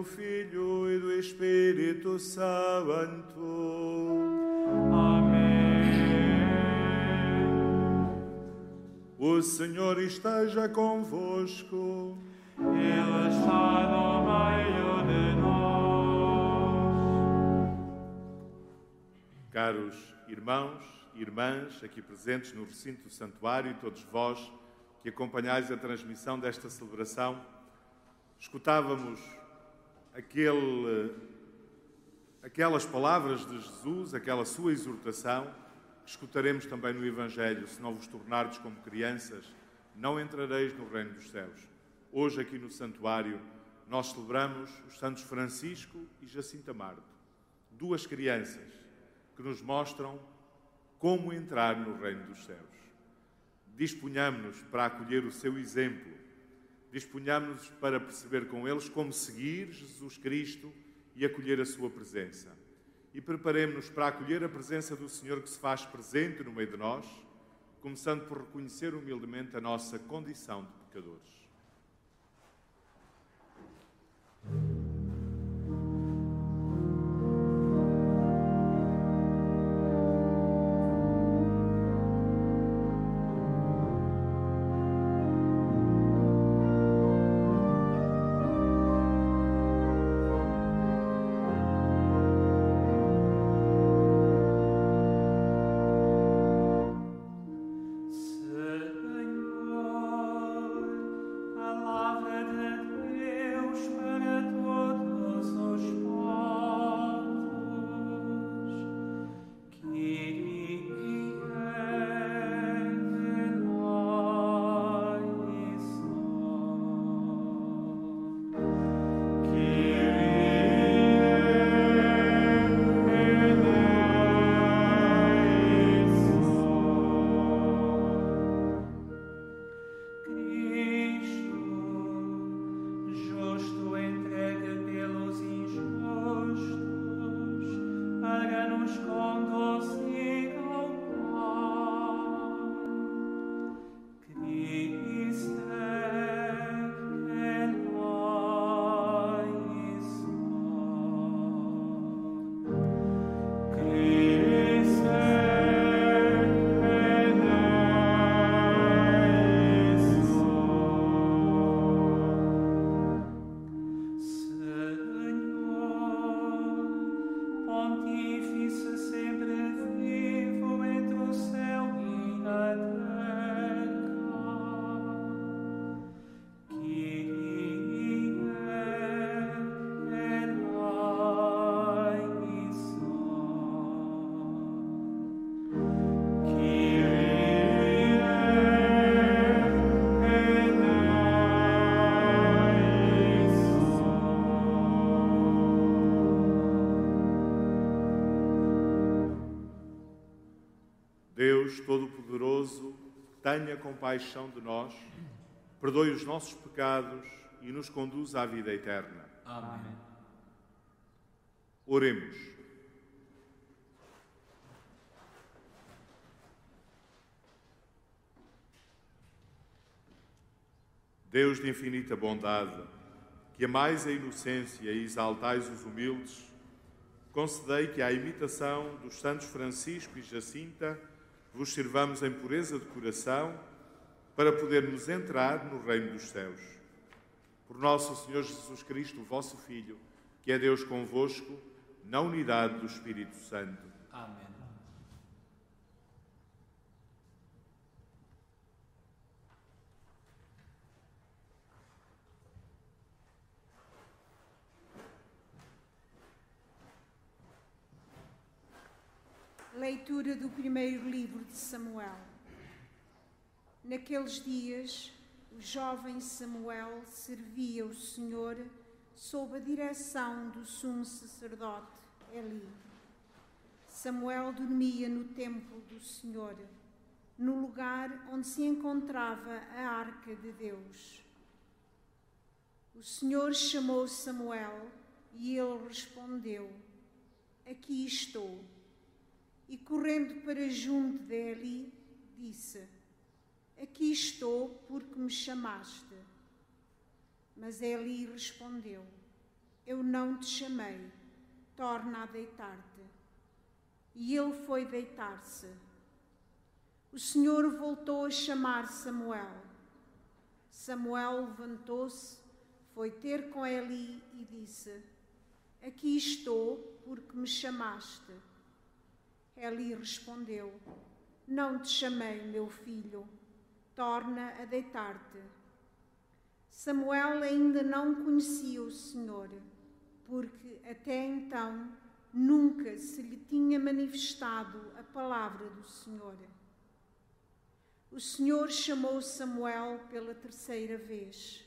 do Filho e do Espírito Santo. Amém. O Senhor esteja convosco. Ele está no meio de nós. Caros irmãos e irmãs aqui presentes no recinto do santuário e todos vós que acompanhais a transmissão desta celebração, escutávamos aquele, aquelas palavras de Jesus, aquela sua exortação, escutaremos também no Evangelho: se não vos tornardes como crianças, não entrareis no reino dos céus. Hoje, aqui no santuário, nós celebramos os Santos Francisco e Jacinta Marto, duas crianças que nos mostram como entrar no reino dos céus. Disponhamos-nos para acolher o seu exemplo, disponhamos-nos para perceber com eles como seguir Jesus Cristo e acolher a sua presença. E preparemos-nos para acolher a presença do Senhor que se faz presente no meio de nós, começando por reconhecer humildemente a nossa condição de pecadores. Deus Todo-Poderoso, tenha compaixão de nós, perdoe os nossos pecados e nos conduza à vida eterna. Amém. Oremos. Deus de infinita bondade, que amais a inocência e exaltais os humildes, concedei que, à imitação dos santos Francisco e Jacinta, vos sirvamos em pureza de coração para podermos entrar no reino dos céus. Por nosso Senhor Jesus Cristo, vosso Filho, que é Deus convosco, na unidade do Espírito Santo. Amém. Leitura do primeiro livro de Samuel. Naqueles dias, o jovem Samuel servia o Senhor sob a direção do sumo sacerdote Eli. Samuel dormia no templo do Senhor, no lugar onde se encontrava a arca de Deus. O Senhor chamou Samuel e ele respondeu: Aqui estou. E correndo para junto de Eli, disse: Aqui estou porque me chamaste. Mas Eli respondeu: Eu não te chamei, torna a deitar-te. E ele foi deitar-se. O Senhor voltou a chamar Samuel. Samuel levantou-se, foi ter com Eli e disse: Aqui estou porque me chamaste. Eli respondeu: Não te chamei, meu filho, torna a deitar-te. Samuel ainda não conhecia o Senhor, porque até então nunca se lhe tinha manifestado a palavra do Senhor. O Senhor chamou Samuel pela terceira vez.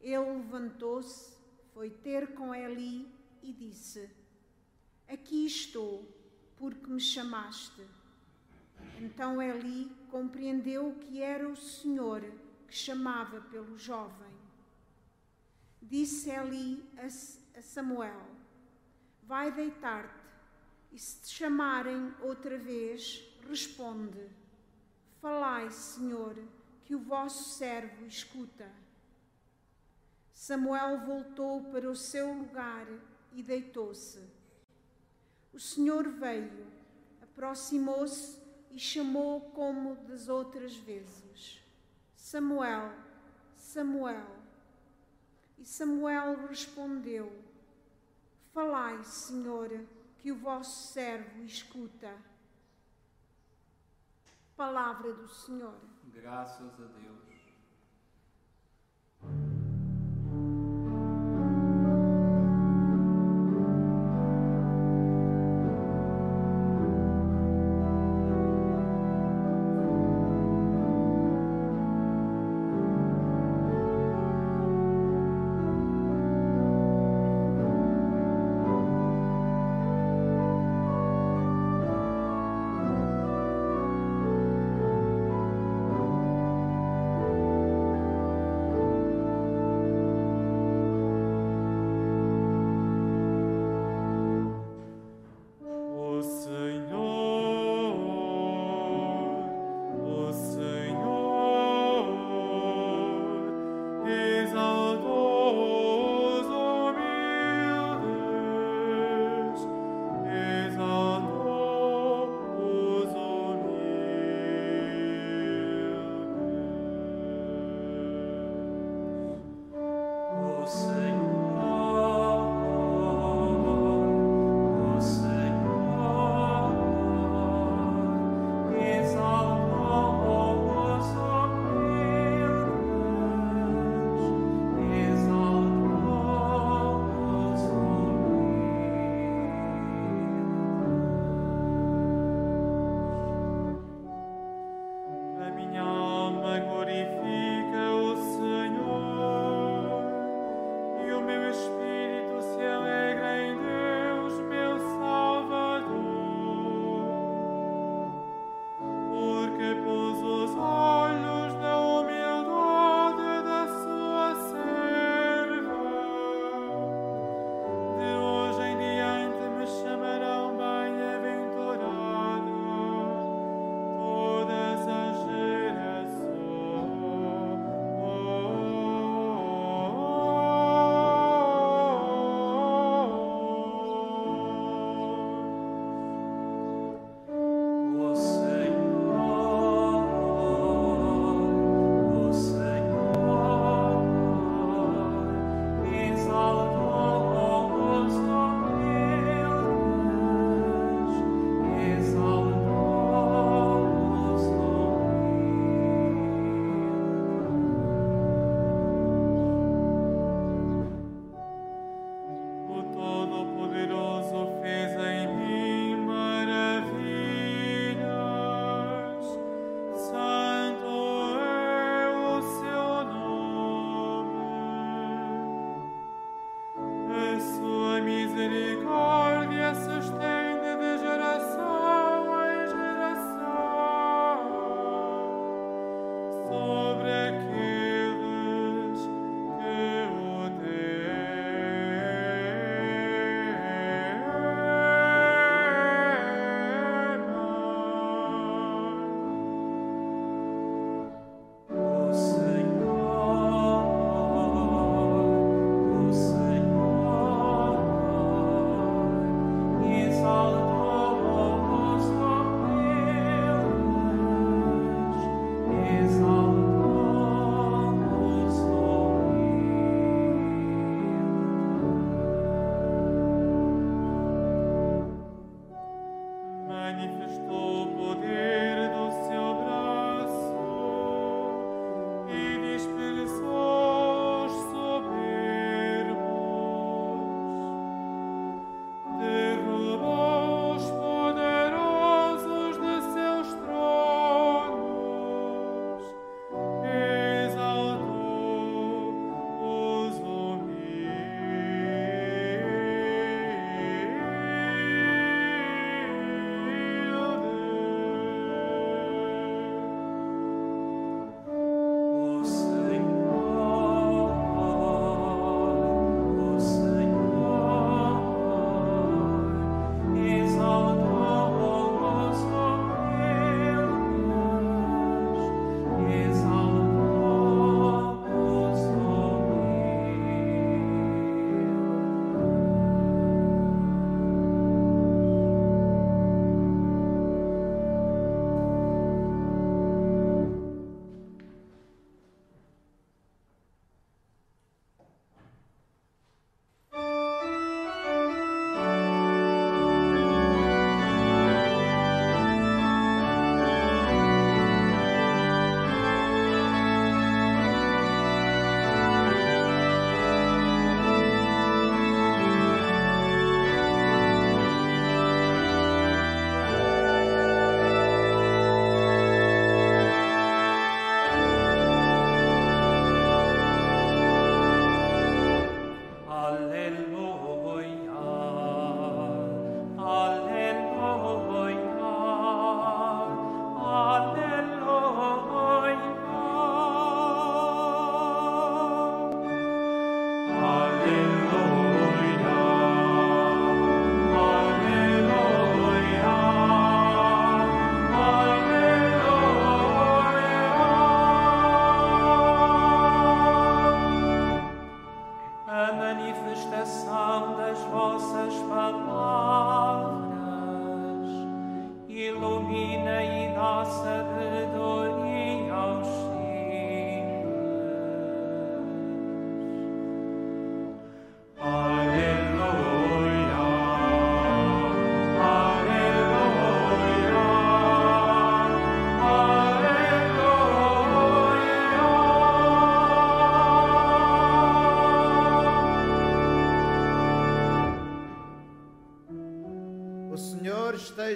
Ele levantou-se, foi ter com Eli e disse: Aqui estou porque me chamaste. Então Eli compreendeu que era o Senhor que chamava pelo jovem. Disse Eli a Samuel: Vai deitar-te, e se te chamarem outra vez, responde: Falai, Senhor, que o vosso servo escuta. Samuel voltou para o seu lugar e deitou-se. O Senhor veio, aproximou-se e chamou como das outras vezes: Samuel, Samuel. E Samuel respondeu: Falai, Senhor, que o vosso servo escuta. Palavra do Senhor. Graças a Deus.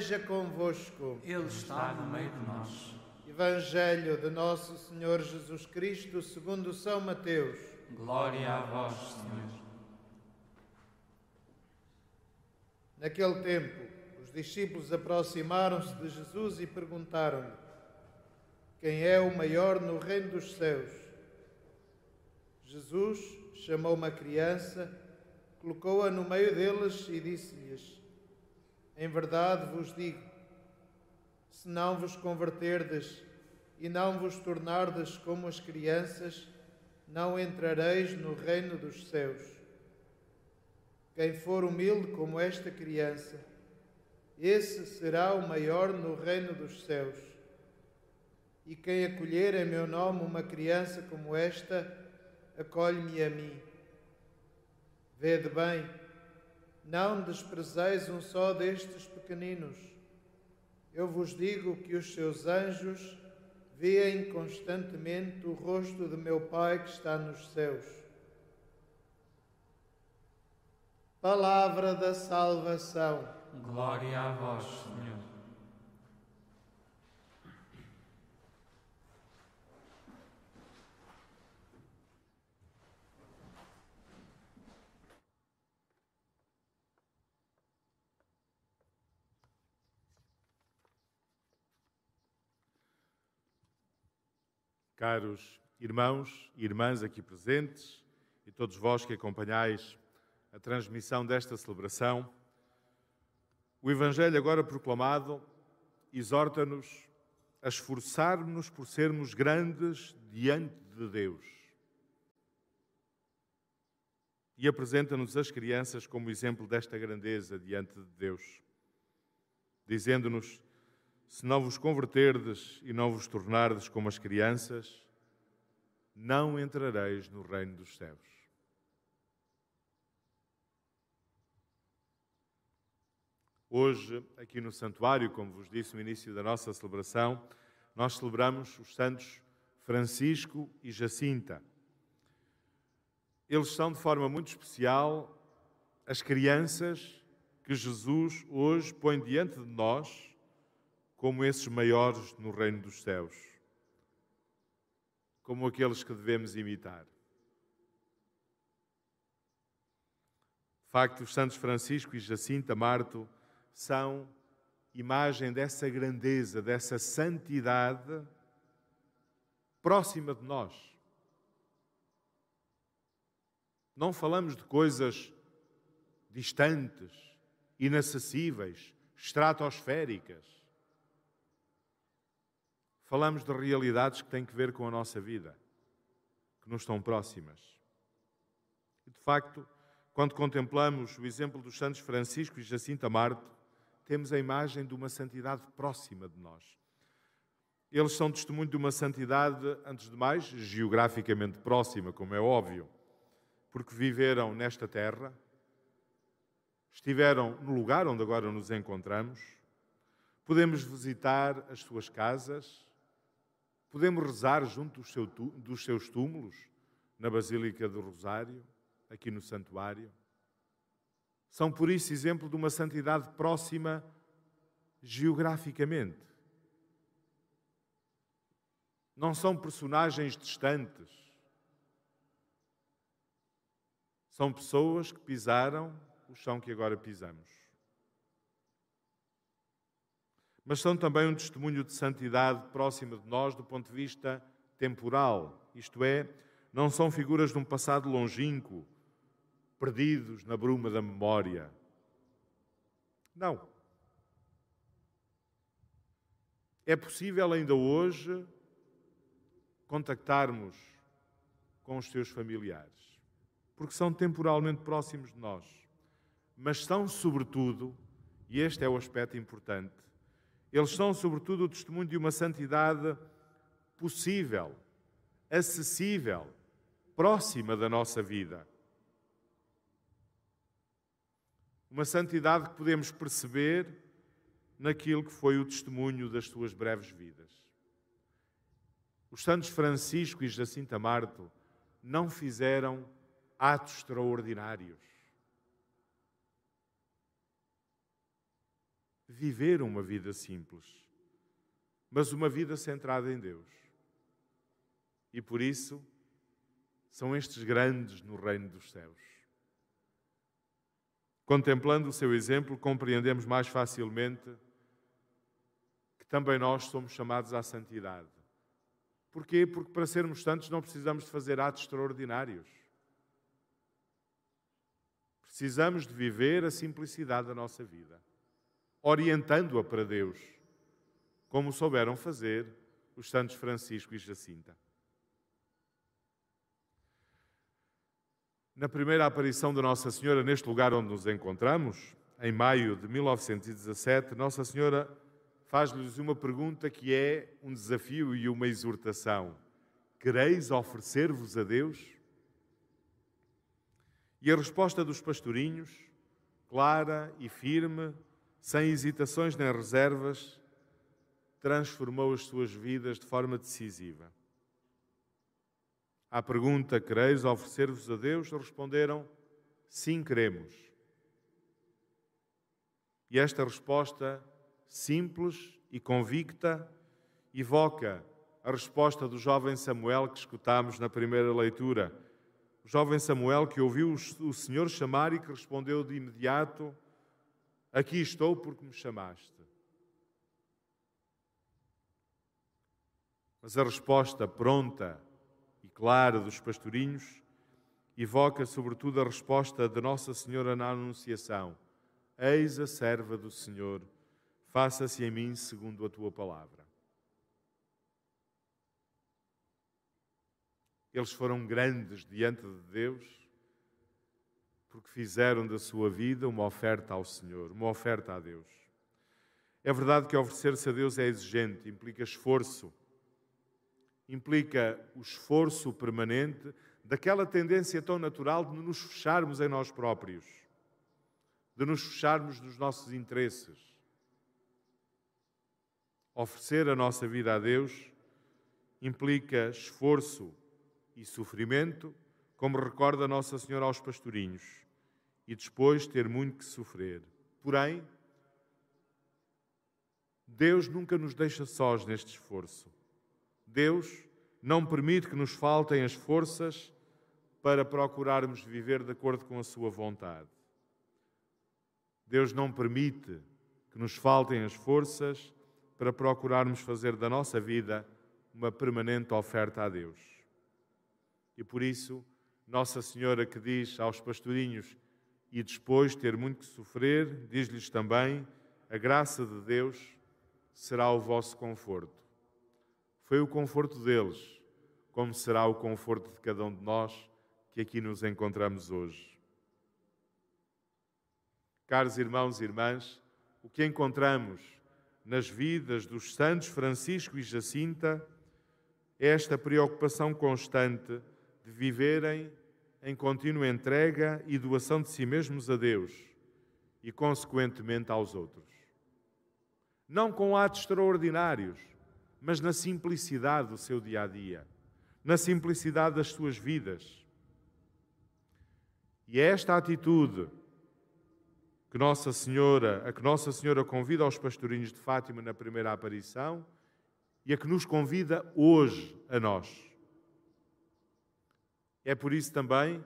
Esteja convosco. Ele está no meio de nós. Evangelho de Nosso Senhor Jesus Cristo, segundo São Mateus. Glória a vós, Senhor. Naquele tempo, os discípulos aproximaram-se de Jesus e perguntaram-lhe: Quem é o maior no reino dos céus? Jesus chamou uma criança, colocou-a no meio deles e disse-lhes: Em verdade vos digo, se não vos converterdes e não vos tornardes como as crianças, não entrareis no reino dos céus. Quem for humilde como esta criança, esse será o maior no reino dos céus. E quem acolher em meu nome uma criança como esta, acolhe-me a mim. Vede bem, não desprezeis um só destes pequeninos. Eu vos digo que os seus anjos veem constantemente o rosto de meu Pai que está nos céus. Palavra da salvação. Glória a vós, Senhor. Caros irmãos e irmãs aqui presentes e todos vós que acompanhais a transmissão desta celebração, o Evangelho agora proclamado exorta-nos a esforçar-nos por sermos grandes diante de Deus. E apresenta-nos as crianças como exemplo desta grandeza diante de Deus, dizendo-nos se não vos converterdes e não vos tornardes como as crianças, não entrareis no reino dos céus. Hoje, aqui no santuário, como vos disse no início da nossa celebração, nós celebramos os santos Francisco e Jacinta. Eles são de forma muito especial as crianças que Jesus hoje põe diante de nós como esses maiores no reino dos céus, como aqueles que devemos imitar. De facto, os Santos Francisco e Jacinta Marto são imagem dessa grandeza, dessa santidade próxima de nós. Não falamos de coisas distantes, inacessíveis, estratosféricas falamos de realidades que têm que ver com a nossa vida, que nos estão próximas. E, de facto, quando contemplamos o exemplo dos santos Francisco e Jacinta Marto, temos a imagem de uma santidade próxima de nós. Eles são testemunho de uma santidade, antes de mais, geograficamente próxima, como é óbvio, porque viveram nesta terra, estiveram no lugar onde agora nos encontramos, podemos visitar as suas casas, Podemos rezar junto dos, seu, dos seus túmulos, na Basílica do Rosário, aqui no Santuário. São, por isso, exemplo de uma santidade próxima geograficamente. Não são personagens distantes. São pessoas que pisaram o chão que agora pisamos mas são também um testemunho de santidade próxima de nós do ponto de vista temporal, isto é, não são figuras de um passado longínquo, perdidos na bruma da memória. Não. É possível ainda hoje contactarmos com os seus familiares, porque são temporalmente próximos de nós, mas são, sobretudo, e este é o aspecto importante, eles são, sobretudo, o testemunho de uma santidade possível, acessível, próxima da nossa vida. Uma santidade que podemos perceber naquilo que foi o testemunho das suas breves vidas. Os santos Francisco e Jacinta Marto não fizeram atos extraordinários. Viver uma vida simples, mas uma vida centrada em Deus. E por isso são estes grandes no reino dos céus. Contemplando o seu exemplo, compreendemos mais facilmente que também nós somos chamados à santidade. Porquê? Porque para sermos santos não precisamos de fazer atos extraordinários. Precisamos de viver a simplicidade da nossa vida orientando-a para Deus, como souberam fazer os santos Francisco e Jacinta. Na primeira aparição de Nossa Senhora neste lugar onde nos encontramos, em maio de 1917, Nossa Senhora faz-lhes uma pergunta que é um desafio e uma exortação: Quereis oferecer-vos a Deus? E a resposta dos pastorinhos, clara e firme, sem hesitações nem reservas, transformou as suas vidas de forma decisiva. À pergunta: Quereis oferecer-vos a Deus? responderam: Sim, queremos. E esta resposta, simples e convicta, evoca a resposta do jovem Samuel que escutámos na primeira leitura. O jovem Samuel que ouviu o Senhor chamar e que respondeu de imediato: Aqui estou porque me chamaste. Mas a resposta pronta e clara dos pastorinhos evoca sobretudo a resposta de Nossa Senhora na Anunciação: Eis a serva do Senhor, faça-se em mim segundo a tua palavra. Eles foram grandes diante de Deus porque fizeram da sua vida uma oferta ao Senhor, uma oferta a Deus. É verdade que oferecer-se a Deus é exigente, implica esforço, implica o esforço permanente daquela tendência tão natural de nos fecharmos em nós próprios, de nos fecharmos nos nossos interesses. Oferecer a nossa vida a Deus implica esforço e sofrimento, como recorda Nossa Senhora aos pastorinhos, e depois ter muito que sofrer. Porém, Deus nunca nos deixa sós neste esforço. Deus não permite que nos faltem as forças para procurarmos viver de acordo com a Sua vontade. Deus não permite que nos faltem as forças para procurarmos fazer da nossa vida uma permanente oferta a Deus. E por isso, Nossa Senhora que diz aos pastorinhos e depois ter muito que sofrer, diz-lhes também: a graça de Deus será o vosso conforto. Foi o conforto deles, como será o conforto de cada um de nós que aqui nos encontramos hoje. Caros irmãos e irmãs, o que encontramos nas vidas dos santos Francisco e Jacinta é esta preocupação constante de viverem em contínua entrega e doação de si mesmos a Deus e, consequentemente, aos outros. Não com atos extraordinários, mas na simplicidade do seu dia a dia, na simplicidade das suas vidas. E é esta atitude que Nossa Senhora, a que Nossa Senhora convida aos pastorinhos de Fátima na primeira aparição e a que nos convida hoje a nós. É por isso também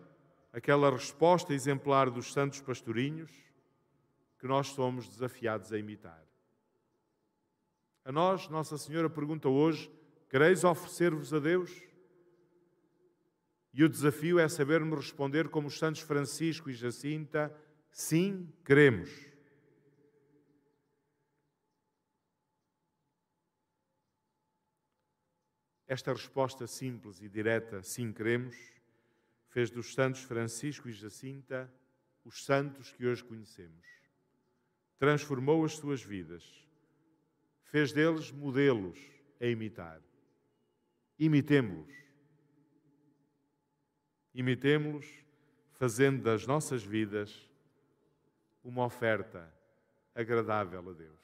aquela resposta exemplar dos santos pastorinhos que nós somos desafiados a imitar. A nós, Nossa Senhora pergunta hoje: quereis oferecer-vos a Deus? E o desafio é sabermos responder como os santos Francisco e Jacinta: sim, queremos. Esta resposta simples e direta, sim, queremos, fez dos santos Francisco e Jacinta os santos que hoje conhecemos. Transformou as suas vidas, fez deles modelos a imitar. Imitemo-los. Imitemo-los fazendo das nossas vidas uma oferta agradável a Deus.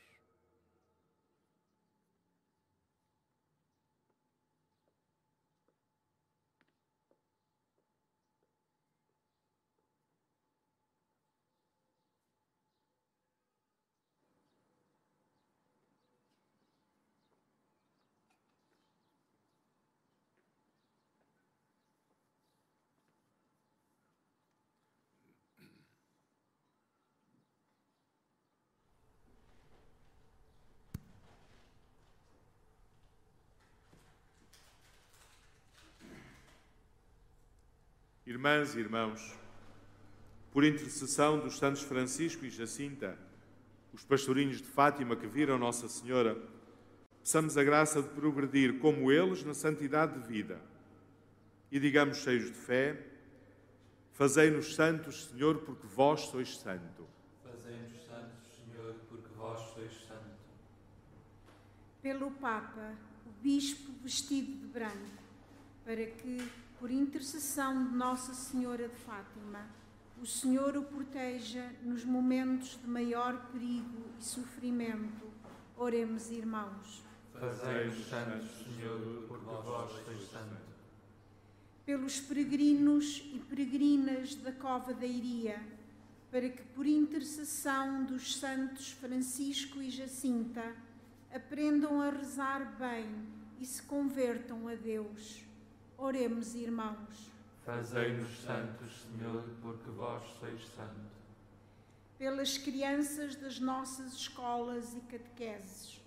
Irmãs e irmãos, por intercessão dos santos Francisco e Jacinta, os pastorinhos de Fátima que viram Nossa Senhora, peçamos a graça de progredir como eles na santidade de vida. E digamos cheios de fé, fazei-nos santos, Senhor, porque vós sois santo. Fazei-nos santos, Senhor, porque vós sois santo. Pelo Papa, o Bispo vestido de branco, para que por intercessão de Nossa Senhora de Fátima, o Senhor o proteja nos momentos de maior perigo e sofrimento. Oremos, irmãos. Fazei-nos santos, Senhor, porque vós sois santo. Pelos peregrinos e peregrinas da Cova da Iria, para que, por intercessão dos santos Francisco e Jacinta, aprendam a rezar bem e se convertam a Deus. Oremos, irmãos. Fazei-nos santos, Senhor, porque vós sois santo. Pelas crianças das nossas escolas e catequeses,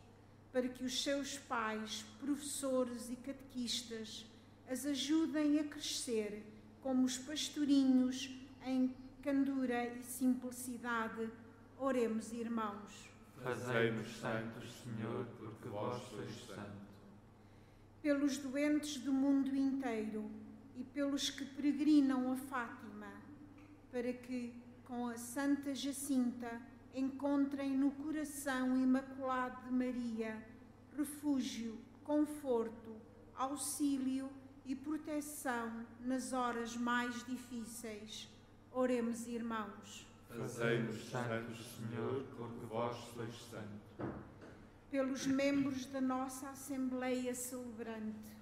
para que os seus pais, professores e catequistas as ajudem a crescer como os pastorinhos em candura e simplicidade. Oremos, irmãos. Fazei-nos santos, Senhor, porque vós sois santo. Pelos doentes do mundo inteiro e pelos que peregrinam a Fátima, para que, com a Santa Jacinta, encontrem no coração imaculado de Maria refúgio, conforto, auxílio e proteção nas horas mais difíceis. Oremos, irmãos. Fazei-nos santos, Senhor, porque vós sois santo. Pelos membros da nossa Assembleia Celebrante,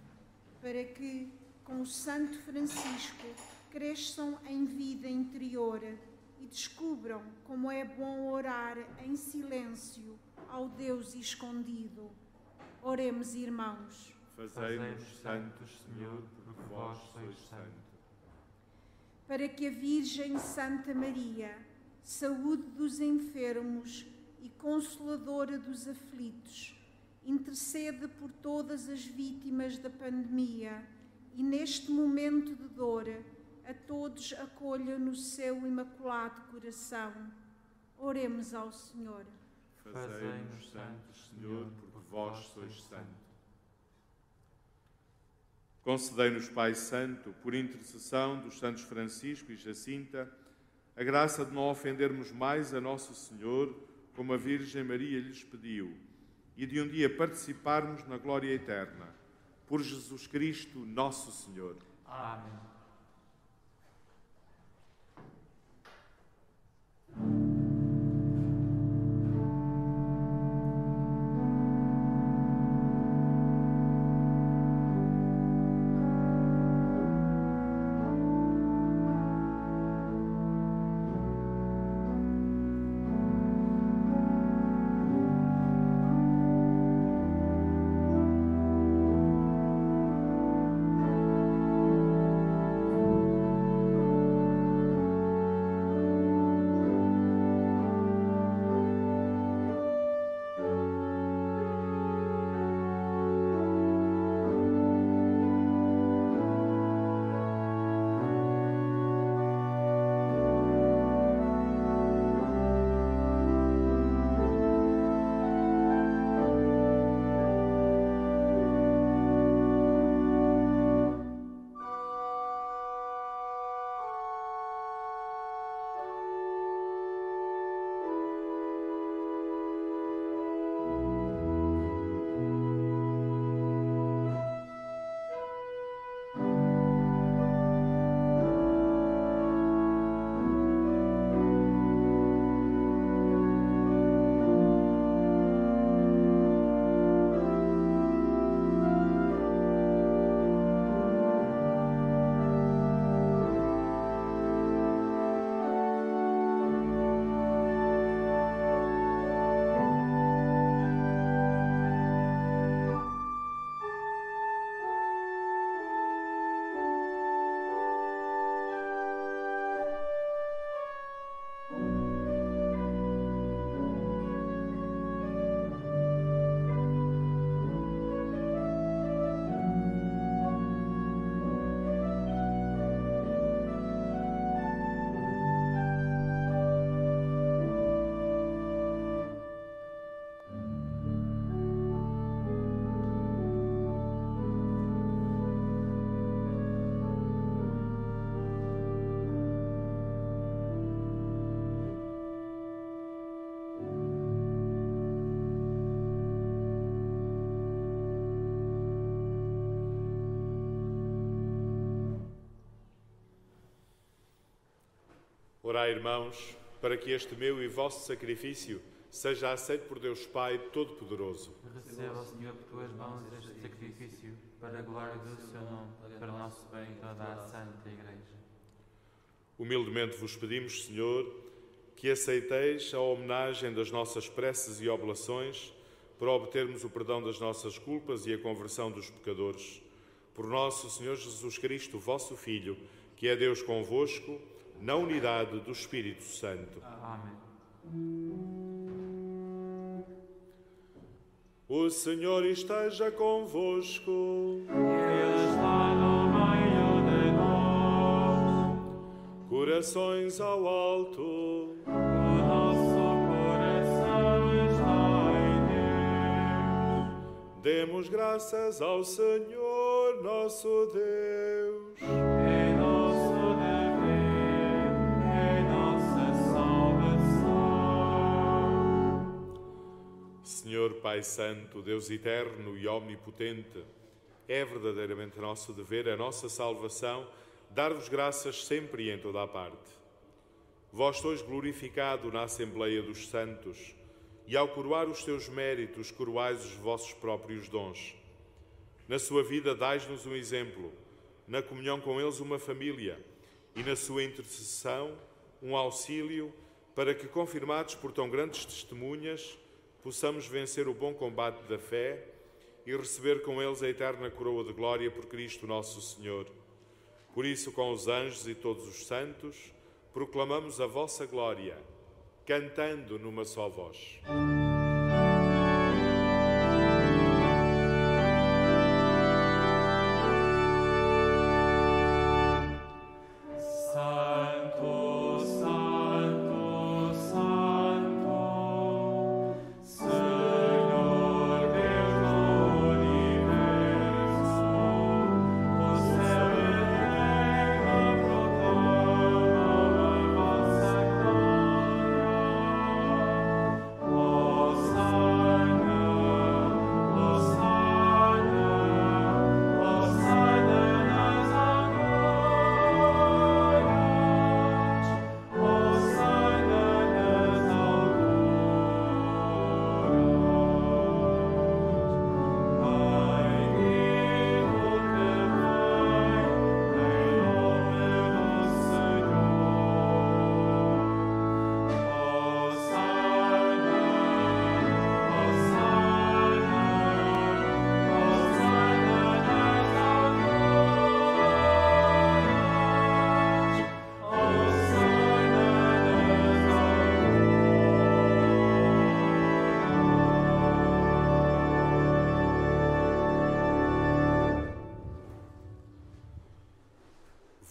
para que, com o Santo Francisco, cresçam em vida interior e descubram como é bom orar em silêncio ao Deus escondido. Oremos, irmãos. Fazei-nos santos, Senhor, porque vós sois santo. Para que a Virgem Santa Maria, saúde dos enfermos consoladora dos aflitos, intercede por todas as vítimas da pandemia e neste momento de dor a todos acolha no seu imaculado coração. Oremos ao Senhor. Fazei-nos santos, Senhor, porque vós sois santo. Concedei-nos, Pai Santo, por intercessão dos santos Francisco e Jacinta, a graça de não ofendermos mais a Nosso Senhor, como a Virgem Maria lhes pediu, e de um dia participarmos na glória eterna. Por Jesus Cristo, nosso Senhor. Amém. Orai, irmãos, para que este meu e vosso sacrifício seja aceito por Deus Pai Todo-Poderoso. Receba, Senhor, por tuas mãos este sacrifício, para a glória do seu nome, para o nosso bem e toda a Santa Igreja. Humildemente vos pedimos, Senhor, que aceiteis a homenagem das nossas preces e oblações para obtermos o perdão das nossas culpas e a conversão dos pecadores. Por nosso Senhor Jesus Cristo, vosso Filho, que é Deus convosco, na unidade do Espírito Santo. Amém. O Senhor esteja convosco. Ele está no meio de nós. Corações ao alto. O nosso coração está em Deus. Demos graças ao Senhor nosso Deus. Senhor Pai Santo, Deus eterno e omnipotente, é verdadeiramente nosso dever, a nossa salvação, dar-vos graças sempre e em toda a parte. Vós sois glorificado na Assembleia dos Santos, e ao coroar os teus méritos, coroais os vossos próprios dons. Na sua vida, dais-nos um exemplo, na comunhão com eles, uma família, e na sua intercessão, um auxílio, para que, confirmados por tão grandes testemunhas, possamos vencer o bom combate da fé e receber com eles a eterna coroa de glória por Cristo nosso Senhor. Por isso, com os anjos e todos os santos, proclamamos a vossa glória, cantando numa só voz.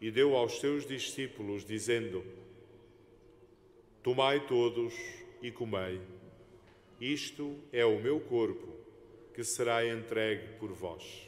e deu aos seus discípulos, dizendo: Tomai todos e comei. Isto é o meu corpo, que será entregue por vós.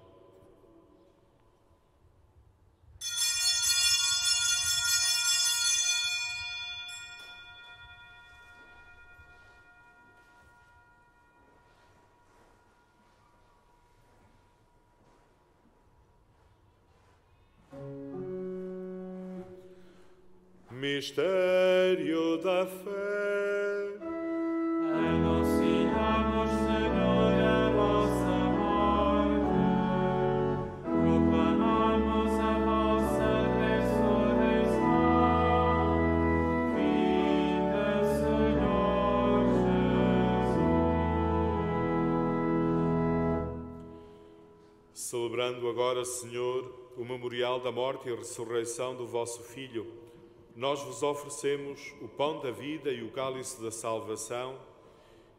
Mistério da fé. Anunciamos, Senhor, a vossa morte, proclamamos a vossa ressurreição. Vinda, Senhor Jesus. Celebrando agora, Senhor, o memorial da morte e ressurreição do vosso Filho, nós vos oferecemos o pão da vida e o cálice da salvação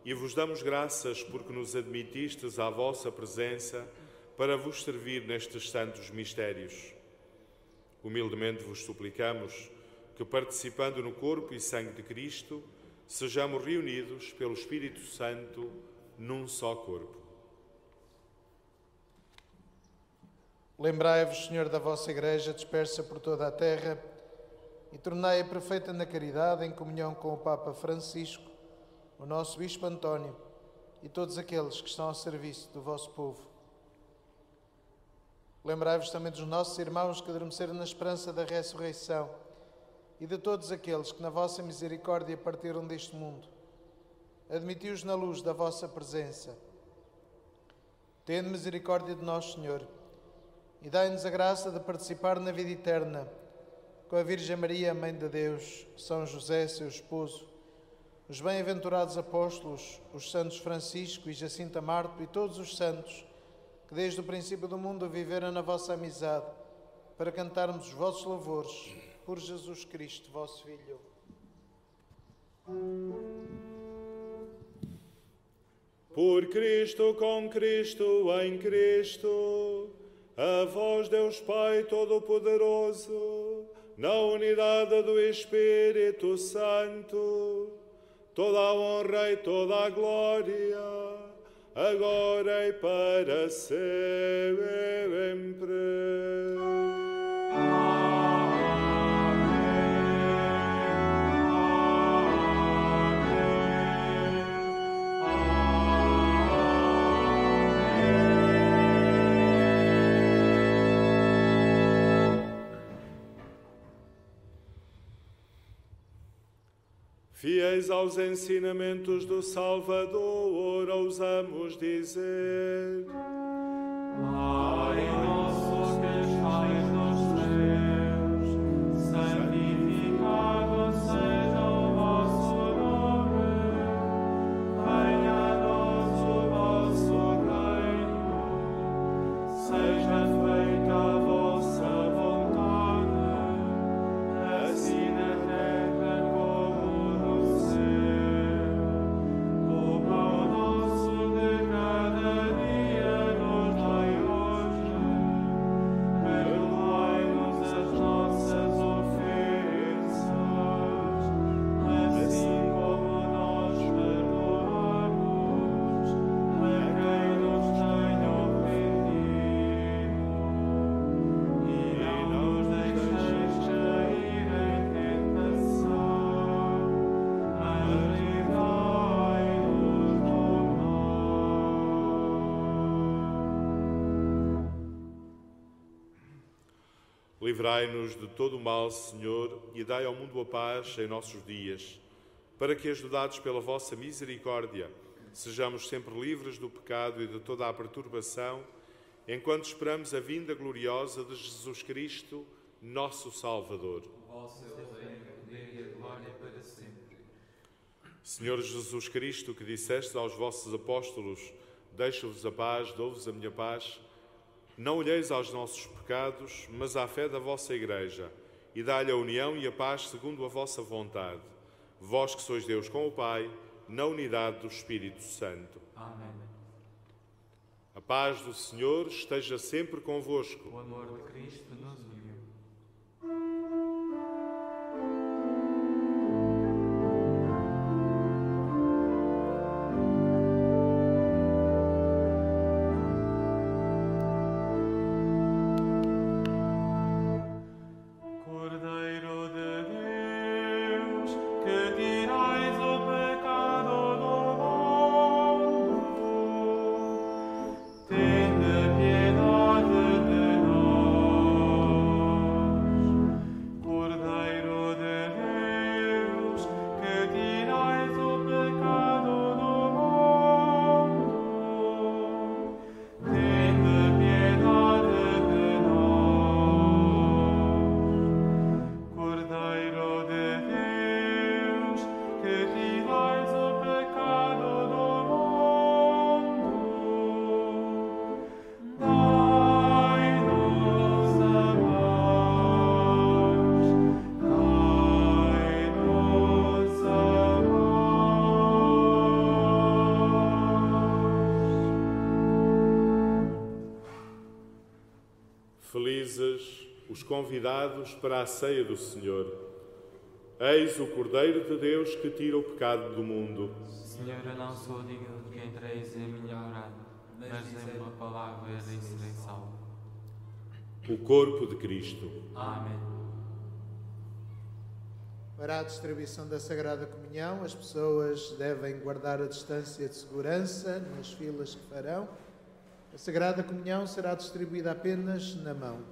e vos damos graças porque nos admitistes à vossa presença para vos servir nestes santos mistérios. Humildemente vos suplicamos que, participando no corpo e sangue de Cristo, sejamos reunidos pelo Espírito Santo num só corpo. Lembrai-vos, Senhor, da vossa Igreja dispersa por toda a terra e tornai-a perfeita na caridade, em comunhão com o Papa Francisco, o nosso Bispo António e todos aqueles que estão ao serviço do vosso povo. Lembrai-vos também dos nossos irmãos que adormeceram na esperança da ressurreição e de todos aqueles que, na vossa misericórdia, partiram deste mundo. Admiti-os na luz da vossa presença. Tende misericórdia de nós, Senhor, e dai-nos a graça de participar na vida eterna com a Virgem Maria, Mãe de Deus, São José, seu esposo, os bem-aventurados apóstolos, os santos Francisco e Jacinta Marto e todos os santos que desde o princípio do mundo viveram na vossa amizade, para cantarmos os vossos louvores por Jesus Cristo, vosso Filho. Por Cristo, com Cristo, em Cristo, a vós, Deus Pai Todo-Poderoso, na unidade do Espírito Santo, toda a honra e toda a glória, agora e para sempre. Fiéis aos ensinamentos do Salvador, ousamos dizer. Pai Livrai-nos de todo o mal, Senhor, e dai ao mundo a paz em nossos dias, para que, ajudados pela vossa misericórdia, sejamos sempre livres do pecado e de toda a perturbação, enquanto esperamos a vinda gloriosa de Jesus Cristo, nosso Salvador. Vosso é o reino, o poder e a glória para sempre. Senhor Jesus Cristo, que disseste aos vossos apóstolos: Deixo-vos a paz, dou-vos a minha paz. Não olheis aos nossos pecados, mas à fé da vossa Igreja, e dá-lhe a união e a paz segundo a vossa vontade. Vós que sois Deus com o Pai, na unidade do Espírito Santo. Amém. A paz do Senhor esteja sempre convosco. O amor de Cristo nos convidados para a ceia do Senhor. Eis o Cordeiro de Deus que tira o pecado do mundo. Senhor, eu não sou digno de que entreis em minha morada, mas dê uma palavra e serei salvo. O corpo de Cristo. Amém. Para a distribuição da Sagrada Comunhão, as pessoas devem guardar a distância de segurança nas filas que farão. A Sagrada Comunhão será distribuída apenas na mão.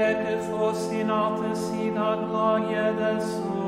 et est ostinatus in ad gloria de suo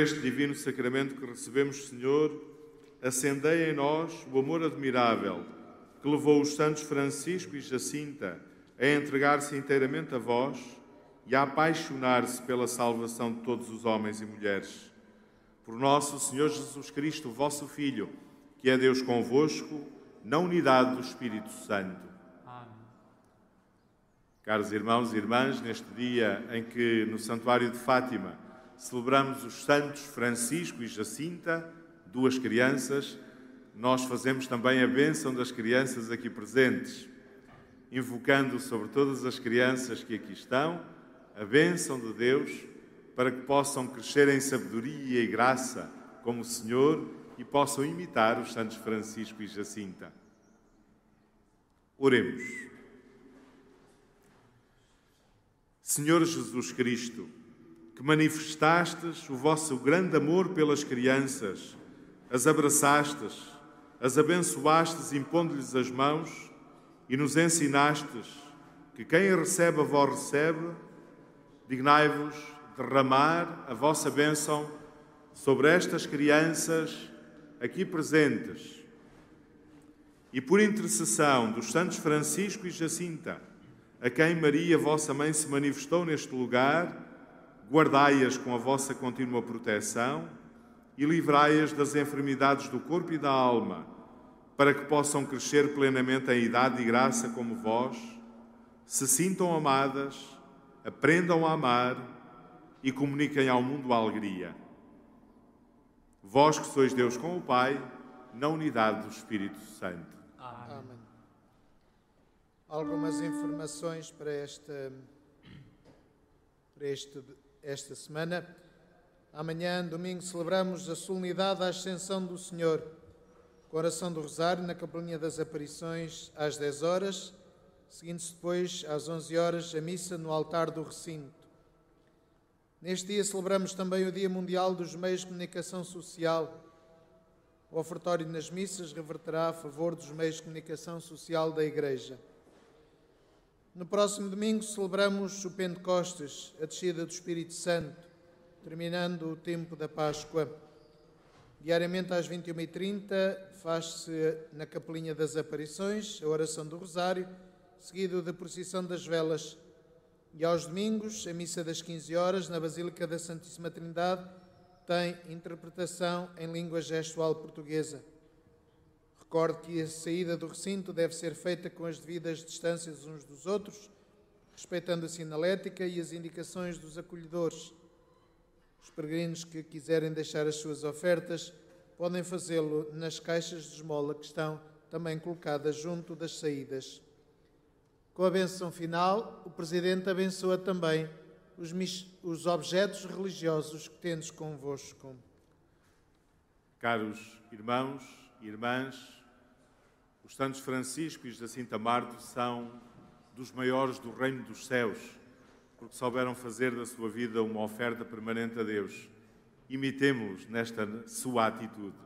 este divino sacramento que recebemos, Senhor, acendei em nós o amor admirável que levou os santos Francisco e Jacinta a entregar-se inteiramente a vós e a apaixonar-se pela salvação de todos os homens e mulheres. Por nosso Senhor Jesus Cristo, vosso Filho, que é Deus convosco, na unidade do Espírito Santo. Amém. Caros irmãos e irmãs, neste dia em que no Santuário de Fátima celebramos os santos Francisco e Jacinta, duas crianças, nós fazemos também a bênção das crianças aqui presentes, invocando sobre todas as crianças que aqui estão a bênção de Deus para que possam crescer em sabedoria e graça como o Senhor e possam imitar os santos Francisco e Jacinta. Oremos. Senhor Jesus Cristo, que manifestastes o vosso grande amor pelas crianças, as abraçastes, as abençoastes impondo-lhes as mãos e nos ensinastes que quem recebe a vós recebe, dignai-vos derramar a vossa bênção sobre estas crianças aqui presentes. E por intercessão dos santos Francisco e Jacinta, a quem Maria, vossa mãe, se manifestou neste lugar, guardai-as com a vossa contínua proteção e livrai-as das enfermidades do corpo e da alma, para que possam crescer plenamente em idade e graça como vós, se sintam amadas, aprendam a amar e comuniquem ao mundo a alegria. Vós que sois Deus com o Pai, na unidade do Espírito Santo. Amém. Amém. Algumas informações para esta, para este, esta semana. Amanhã, domingo, celebramos a solenidade da Ascensão do Senhor, com a oração do Rosário na Capelinha das Aparições às 10 horas, seguindo-se depois às 11 horas a missa no altar do recinto. Neste dia celebramos também o Dia Mundial dos Meios de Comunicação Social. O ofertório nas missas reverterá a favor dos meios de comunicação social da Igreja. No próximo domingo celebramos o Pentecostes, a descida do Espírito Santo, terminando o tempo da Páscoa. Diariamente às 21h30 faz-se na Capelinha das Aparições a oração do Rosário, seguido da procissão das velas. E aos domingos, a missa das 15 horas na Basílica da Santíssima Trindade tem interpretação em língua gestual portuguesa. Recorde que a saída do recinto deve ser feita com as devidas distâncias uns dos outros, respeitando a sinalética e as indicações dos acolhedores. Os peregrinos que quiserem deixar as suas ofertas podem fazê-lo nas caixas de esmola que estão também colocadas junto das saídas. Com a benção final, o Presidente abençoa também os, os objetos religiosos que tendes convosco. Caros irmãos e irmãs, os santos Francisco e Jacinta Marto são dos maiores do reino dos céus, porque souberam fazer da sua vida uma oferta permanente a Deus. Imitemos-los nesta sua atitude.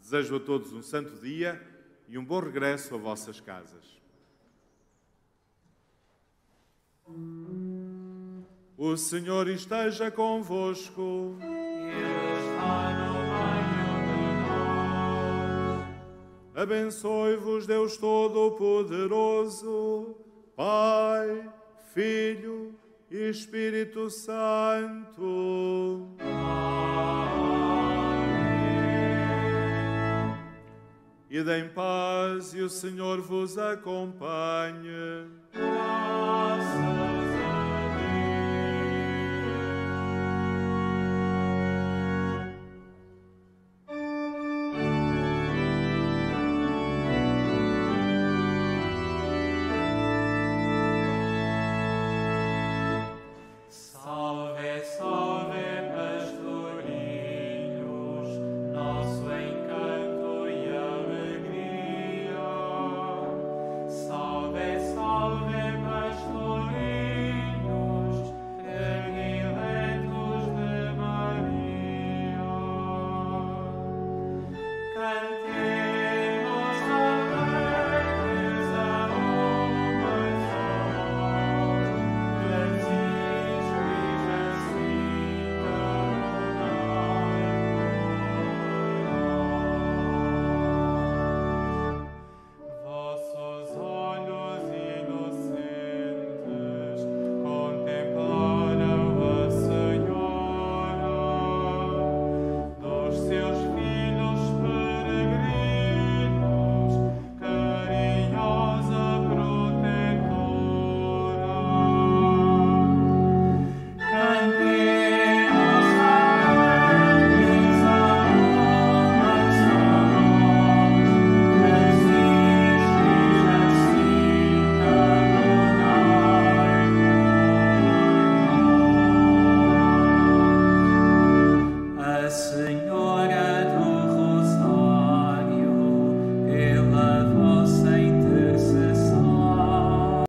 Desejo a todos um santo dia e um bom regresso a vossas casas. O Senhor esteja convosco. Abençoe-vos, Deus Todo-Poderoso, Pai, Filho e Espírito Santo. Ide em paz e o Senhor vos acompanhe. Graças